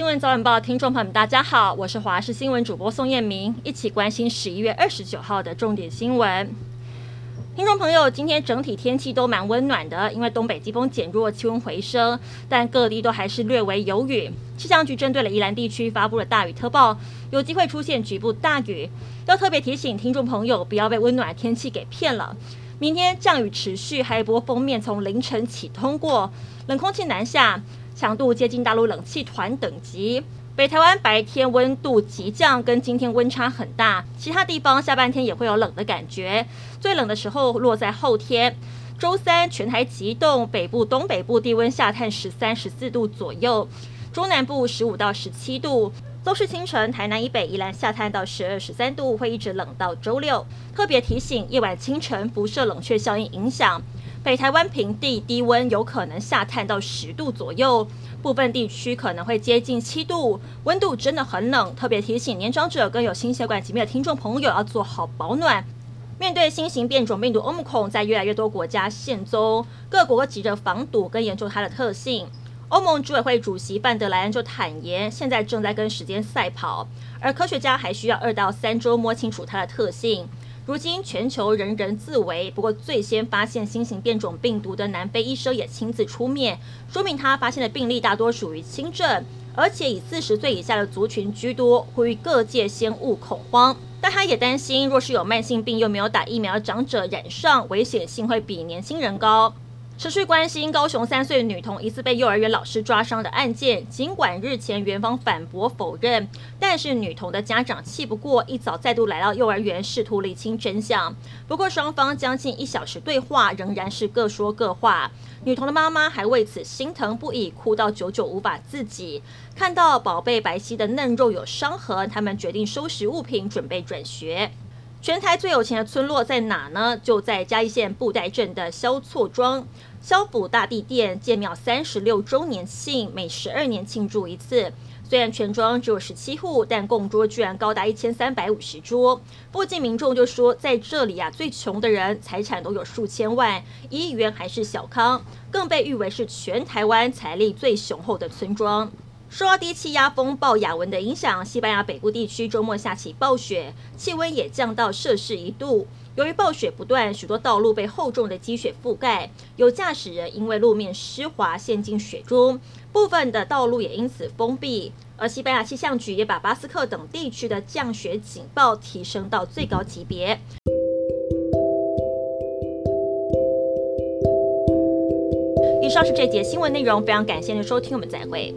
新闻早晚报听众朋友们，大家好，我是华视新闻主播宋燕明，一起关心十一月二十九号的重点新闻。听众朋友，今天整体天气都蛮温暖的，因为东北季风减弱，气温回升，但各地都还是略微有雨。气象局针对了宜兰地区发布了大雨特报，有机会出现局部大雨，要特别提醒听众朋友不要被温暖天气给骗了。明天降雨持续，还有一波锋面从凌晨起通过，冷空气南下，强度接近大陆冷气团等级。北台湾白天温度急降，跟今天温差很大。其他地方下半天也会有冷的感觉，最冷的时候落在后天。周三全台急冻，北部、东北部低温下探十三、十四度左右，中南部十五到十七度。都是清晨，台南以北、宜兰下探到十二、十三度，会一直冷到周六。特别提醒，夜晚清晨辐射冷却效应影响。北台湾平地低温有可能下探到十度左右，部分地区可能会接近七度，温度真的很冷。特别提醒年长者跟有心血管疾病的听众朋友要做好保暖。面对新型变种病毒 Omicron 在越来越多国家现踪，各国急着防堵跟研究它的特性。欧盟执委会主席范德莱恩就坦言，现在正在跟时间赛跑，而科学家还需要二到三周摸清楚它的特性。如今全球人人自危，不过最先发现新型变种病毒的南非医生也亲自出面，说明他发现的病例大多属于轻症，而且以四十岁以下的族群居多，呼吁各界先勿恐慌。但他也担心，若是有慢性病又没有打疫苗的长者染上，危险性会比年轻人高。持续关心高雄三岁女童疑似被幼儿园老师抓伤的案件，尽管日前园方反驳否认，但是女童的家长气不过，一早再度来到幼儿园试图厘清真相。不过双方将近一小时对话，仍然是各说各话。女童的妈妈还为此心疼不已，哭到久久无法自己。看到宝贝白皙的嫩肉有伤痕，他们决定收拾物品，准备转学。全台最有钱的村落在哪呢？就在嘉义县布袋镇的萧厝庄。萧府大地殿建庙三十六周年庆，每十二年庆祝一次。虽然全庄只有十七户，但供桌居然高达一千三百五十桌。附近民众就说，在这里啊，最穷的人财产都有数千万，一亿元还是小康，更被誉为是全台湾财力最雄厚的村庄。受到低气压风暴雅文的影响，西班牙北部地区周末下起暴雪，气温也降到摄氏一度。由于暴雪不断，许多道路被厚重的积雪覆盖，有驾驶人因为路面湿滑陷进雪中，部分的道路也因此封闭。而西班牙气象局也把巴斯克等地区的降雪警报提升到最高级别。以上是这节新闻内容，非常感谢您收听，我们再会。